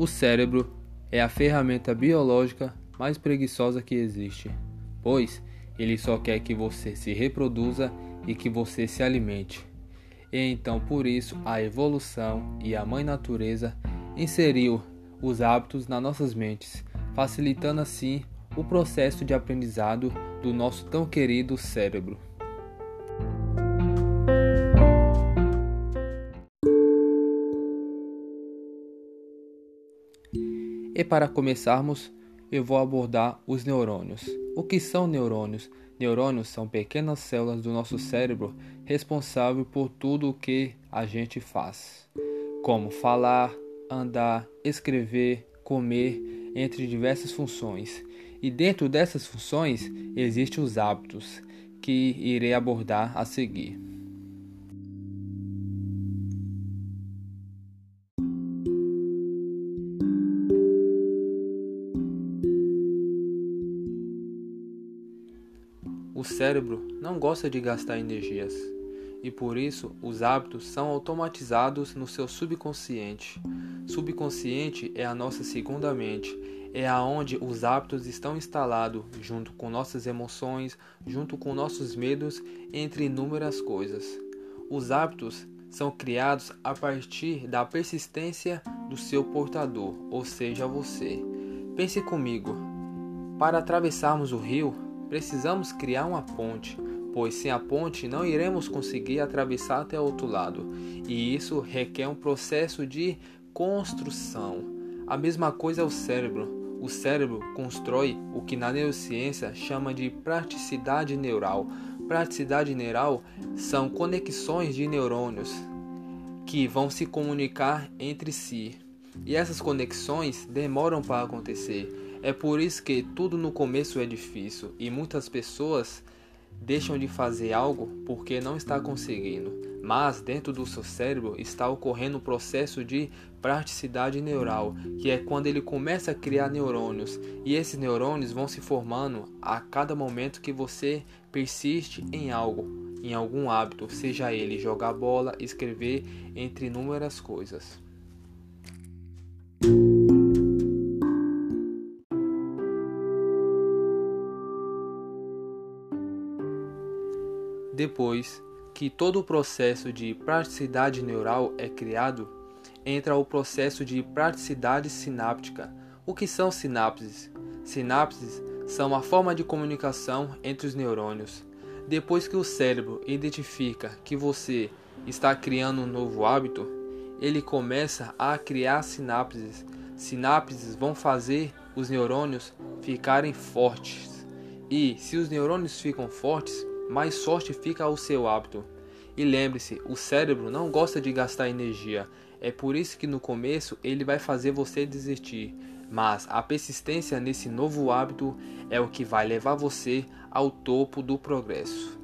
O cérebro é a ferramenta biológica mais preguiçosa que existe, pois ele só quer que você se reproduza e que você se alimente. E então, por isso, a evolução e a mãe natureza inseriu os hábitos nas nossas mentes, facilitando assim o processo de aprendizado do nosso tão querido cérebro. E para começarmos, eu vou abordar os neurônios. O que são neurônios? Neurônios são pequenas células do nosso cérebro responsáveis por tudo o que a gente faz, como falar, andar, escrever, comer, entre diversas funções. E dentro dessas funções existem os hábitos, que irei abordar a seguir. O cérebro não gosta de gastar energias e por isso os hábitos são automatizados no seu subconsciente. Subconsciente é a nossa segunda mente, é aonde os hábitos estão instalados junto com nossas emoções, junto com nossos medos, entre inúmeras coisas. Os hábitos são criados a partir da persistência do seu portador, ou seja, você. Pense comigo. Para atravessarmos o rio, precisamos criar uma ponte, pois sem a ponte não iremos conseguir atravessar até outro lado, e isso requer um processo de construção. A mesma coisa é o cérebro. O cérebro constrói o que na neurociência chama de praticidade neural. Praticidade neural são conexões de neurônios que vão se comunicar entre si. E essas conexões demoram para acontecer. É por isso que tudo no começo é difícil e muitas pessoas deixam de fazer algo porque não está conseguindo. Mas dentro do seu cérebro está ocorrendo um processo de praticidade neural, que é quando ele começa a criar neurônios, e esses neurônios vão se formando a cada momento que você persiste em algo, em algum hábito, seja ele jogar bola, escrever, entre inúmeras coisas. Depois que todo o processo de praticidade neural é criado, entra o processo de praticidade sináptica. O que são sinapses? Sinapses são a forma de comunicação entre os neurônios. Depois que o cérebro identifica que você está criando um novo hábito, ele começa a criar sinapses. Sinapses vão fazer os neurônios ficarem fortes. E se os neurônios ficam fortes, mais sorte fica ao seu hábito. E lembre-se, o cérebro não gosta de gastar energia. É por isso que no começo ele vai fazer você desistir. Mas a persistência nesse novo hábito é o que vai levar você ao topo do progresso.